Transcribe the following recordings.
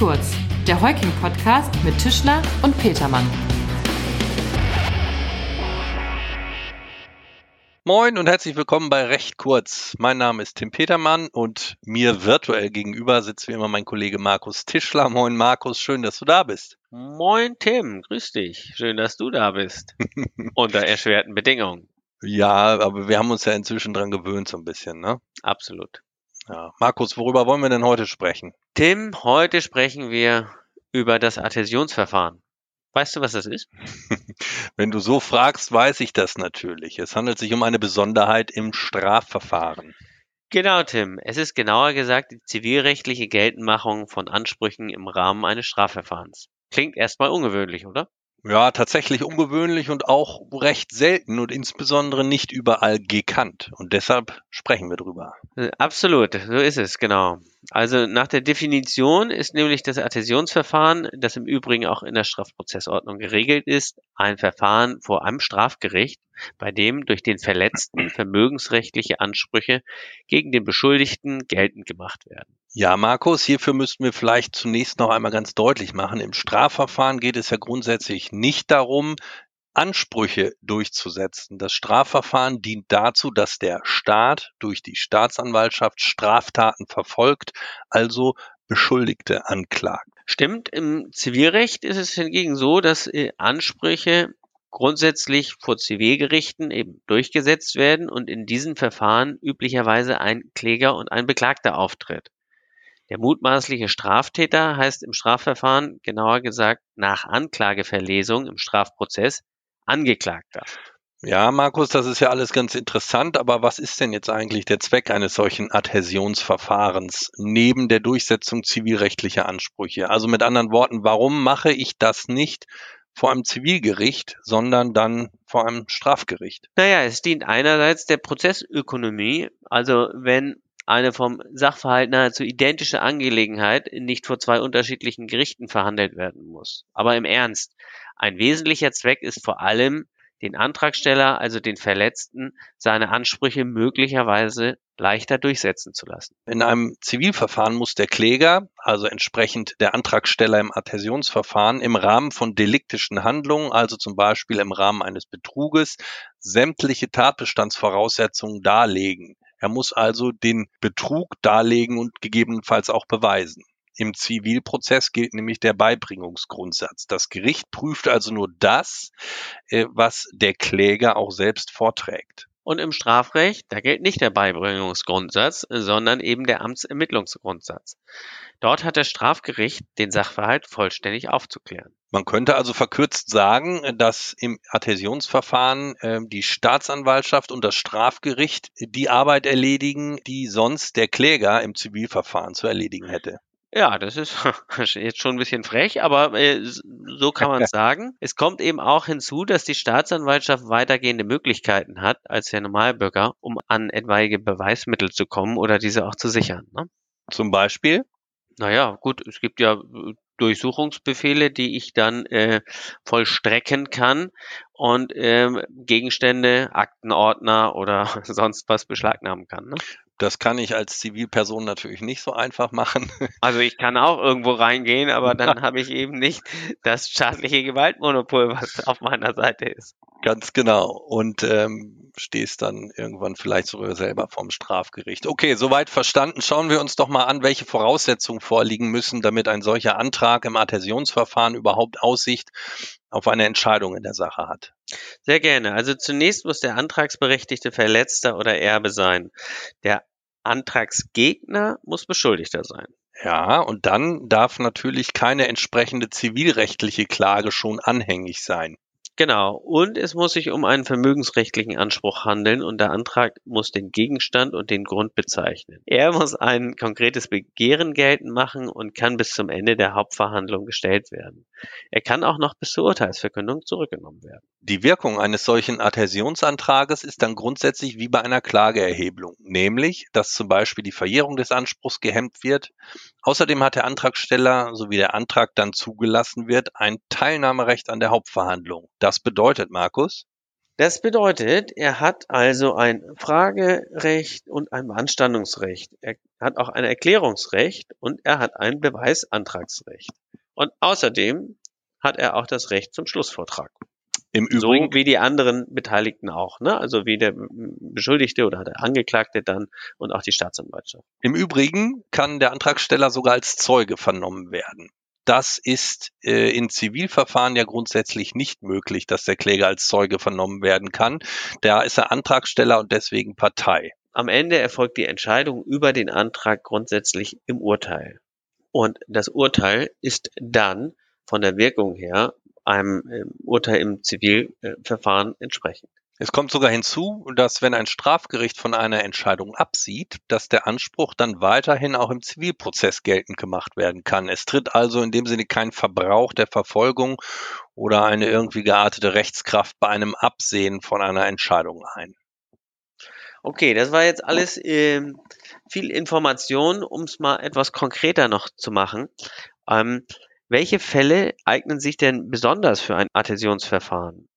kurz, der Heuking-Podcast mit Tischler und Petermann. Moin und herzlich willkommen bei Recht kurz. Mein Name ist Tim Petermann und mir virtuell gegenüber sitzt wie immer mein Kollege Markus Tischler. Moin Markus, schön, dass du da bist. Moin Tim, grüß dich. Schön, dass du da bist. Unter erschwerten Bedingungen. Ja, aber wir haben uns ja inzwischen dran gewöhnt so ein bisschen, ne? Absolut. Ja. Markus, worüber wollen wir denn heute sprechen? Tim, heute sprechen wir über das Adhäsionsverfahren. Weißt du, was das ist? Wenn du so fragst, weiß ich das natürlich. Es handelt sich um eine Besonderheit im Strafverfahren. Genau, Tim. Es ist genauer gesagt die zivilrechtliche Geltendmachung von Ansprüchen im Rahmen eines Strafverfahrens. Klingt erstmal ungewöhnlich, oder? Ja, tatsächlich ungewöhnlich und auch recht selten und insbesondere nicht überall gekannt. Und deshalb sprechen wir drüber. Äh, absolut, so ist es, genau. Also nach der Definition ist nämlich das Adhäsionsverfahren, das im Übrigen auch in der Strafprozessordnung geregelt ist, ein Verfahren vor einem Strafgericht, bei dem durch den Verletzten vermögensrechtliche Ansprüche gegen den Beschuldigten geltend gemacht werden. Ja, Markus, hierfür müssten wir vielleicht zunächst noch einmal ganz deutlich machen. Im Strafverfahren geht es ja grundsätzlich nicht darum, Ansprüche durchzusetzen. Das Strafverfahren dient dazu, dass der Staat durch die Staatsanwaltschaft Straftaten verfolgt, also Beschuldigte anklagt. Stimmt, im Zivilrecht ist es hingegen so, dass äh, Ansprüche grundsätzlich vor Zivilgerichten eben durchgesetzt werden und in diesen Verfahren üblicherweise ein Kläger und ein Beklagter auftritt. Der mutmaßliche Straftäter heißt im Strafverfahren, genauer gesagt nach Anklageverlesung im Strafprozess, Angeklagter. Ja, Markus, das ist ja alles ganz interessant, aber was ist denn jetzt eigentlich der Zweck eines solchen Adhäsionsverfahrens neben der Durchsetzung zivilrechtlicher Ansprüche? Also mit anderen Worten, warum mache ich das nicht vor einem Zivilgericht, sondern dann vor einem Strafgericht? Naja, es dient einerseits der Prozessökonomie, also wenn eine vom Sachverhalt nahezu identische Angelegenheit nicht vor zwei unterschiedlichen Gerichten verhandelt werden muss. Aber im Ernst, ein wesentlicher Zweck ist vor allem, den Antragsteller, also den Verletzten, seine Ansprüche möglicherweise leichter durchsetzen zu lassen. In einem Zivilverfahren muss der Kläger, also entsprechend der Antragsteller im Adhäsionsverfahren, im Rahmen von deliktischen Handlungen, also zum Beispiel im Rahmen eines Betruges, sämtliche Tatbestandsvoraussetzungen darlegen. Er muss also den Betrug darlegen und gegebenenfalls auch beweisen. Im Zivilprozess gilt nämlich der Beibringungsgrundsatz. Das Gericht prüft also nur das, äh, was der Kläger auch selbst vorträgt. Und im Strafrecht, da gilt nicht der Beibringungsgrundsatz, sondern eben der Amtsermittlungsgrundsatz. Dort hat das Strafgericht den Sachverhalt vollständig aufzuklären. Man könnte also verkürzt sagen, dass im Adhäsionsverfahren äh, die Staatsanwaltschaft und das Strafgericht die Arbeit erledigen, die sonst der Kläger im Zivilverfahren zu erledigen hätte. Ja, das ist jetzt schon ein bisschen frech, aber äh, so kann man sagen. Es kommt eben auch hinzu, dass die Staatsanwaltschaft weitergehende Möglichkeiten hat als der Normalbürger, um an etwaige Beweismittel zu kommen oder diese auch zu sichern. Ne? Zum Beispiel? Naja, gut, es gibt ja äh, Durchsuchungsbefehle, die ich dann äh, vollstrecken kann und ähm, Gegenstände, Aktenordner oder sonst was beschlagnahmen kann. Ne? Das kann ich als Zivilperson natürlich nicht so einfach machen. Also ich kann auch irgendwo reingehen, aber dann habe ich eben nicht das staatliche Gewaltmonopol, was auf meiner Seite ist. Ganz genau. Und ähm, stehst dann irgendwann vielleicht sogar selber vom Strafgericht. Okay, soweit verstanden. Schauen wir uns doch mal an, welche Voraussetzungen vorliegen müssen, damit ein solcher Antrag im Adhäsionsverfahren überhaupt Aussicht auf eine Entscheidung in der Sache hat. Sehr gerne. Also zunächst muss der Antragsberechtigte Verletzter oder Erbe sein. Der Antragsgegner muss Beschuldigter sein. Ja, und dann darf natürlich keine entsprechende zivilrechtliche Klage schon anhängig sein. Genau. Und es muss sich um einen vermögensrechtlichen Anspruch handeln und der Antrag muss den Gegenstand und den Grund bezeichnen. Er muss ein konkretes Begehren geltend machen und kann bis zum Ende der Hauptverhandlung gestellt werden. Er kann auch noch bis zur Urteilsverkündung zurückgenommen werden. Die Wirkung eines solchen Adhäsionsantrages ist dann grundsätzlich wie bei einer Klageerhebung, nämlich, dass zum Beispiel die Verjährung des Anspruchs gehemmt wird. Außerdem hat der Antragsteller sowie der Antrag dann zugelassen wird ein Teilnahmerecht an der Hauptverhandlung. Das bedeutet, Markus? Das bedeutet, er hat also ein Fragerecht und ein Beanstandungsrecht. Er hat auch ein Erklärungsrecht und er hat ein Beweisantragsrecht. Und außerdem hat er auch das Recht zum Schlussvortrag. Im Übrigen. So wie die anderen Beteiligten auch, ne? Also wie der Beschuldigte oder der Angeklagte dann und auch die Staatsanwaltschaft. Im Übrigen kann der Antragsteller sogar als Zeuge vernommen werden. Das ist äh, in Zivilverfahren ja grundsätzlich nicht möglich, dass der Kläger als Zeuge vernommen werden kann. Da ist er Antragsteller und deswegen Partei. Am Ende erfolgt die Entscheidung über den Antrag grundsätzlich im Urteil. Und das Urteil ist dann von der Wirkung her einem äh, Urteil im Zivilverfahren entsprechend. Es kommt sogar hinzu, dass wenn ein Strafgericht von einer Entscheidung absieht, dass der Anspruch dann weiterhin auch im Zivilprozess geltend gemacht werden kann. Es tritt also in dem Sinne kein Verbrauch der Verfolgung oder eine irgendwie geartete Rechtskraft bei einem Absehen von einer Entscheidung ein. Okay, das war jetzt alles äh, viel Information, um es mal etwas konkreter noch zu machen. Ähm, welche Fälle eignen sich denn besonders für ein Adhäsionsverfahren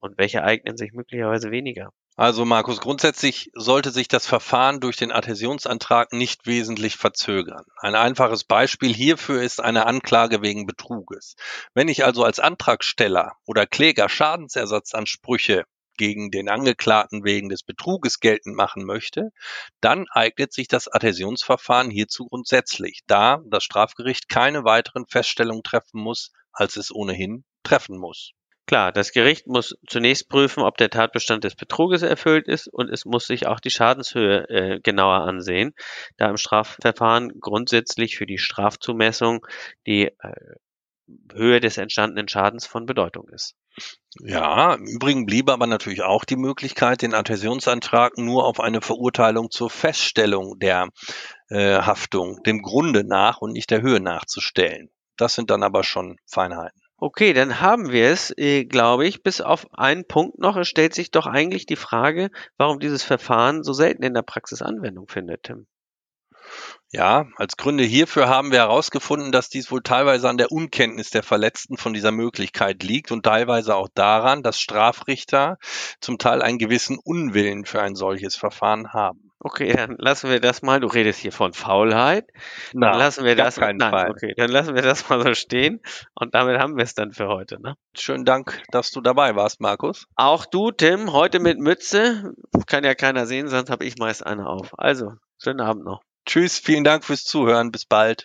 und welche eignen sich möglicherweise weniger? Also Markus, grundsätzlich sollte sich das Verfahren durch den Adhäsionsantrag nicht wesentlich verzögern. Ein einfaches Beispiel hierfür ist eine Anklage wegen Betruges. Wenn ich also als Antragsteller oder Kläger Schadensersatzansprüche gegen den Angeklagten wegen des Betruges geltend machen möchte, dann eignet sich das Adhäsionsverfahren hierzu grundsätzlich, da das Strafgericht keine weiteren Feststellungen treffen muss, als es ohnehin treffen muss. Klar, das Gericht muss zunächst prüfen, ob der Tatbestand des Betruges erfüllt ist und es muss sich auch die Schadenshöhe äh, genauer ansehen, da im Strafverfahren grundsätzlich für die Strafzumessung die äh, Höhe des entstandenen Schadens von Bedeutung ist. Ja, im Übrigen bliebe aber natürlich auch die Möglichkeit, den Adhäsionsantrag nur auf eine Verurteilung zur Feststellung der äh, Haftung, dem Grunde nach und nicht der Höhe nachzustellen. Das sind dann aber schon Feinheiten. Okay, dann haben wir es, äh, glaube ich, bis auf einen Punkt noch. Es stellt sich doch eigentlich die Frage, warum dieses Verfahren so selten in der Praxis Anwendung findet, Tim. Ja, als Gründe hierfür haben wir herausgefunden, dass dies wohl teilweise an der Unkenntnis der Verletzten von dieser Möglichkeit liegt und teilweise auch daran, dass Strafrichter zum Teil einen gewissen Unwillen für ein solches Verfahren haben. Okay, dann lassen wir das mal. Du redest hier von Faulheit. Na, dann lassen wir das. Nein, Fall. okay, dann lassen wir das mal so stehen. Und damit haben wir es dann für heute. Ne? Schönen Dank, dass du dabei warst, Markus. Auch du, Tim, heute mit Mütze. Kann ja keiner sehen, sonst habe ich meist eine auf. Also, schönen Abend noch. Tschüss, vielen Dank fürs Zuhören. Bis bald.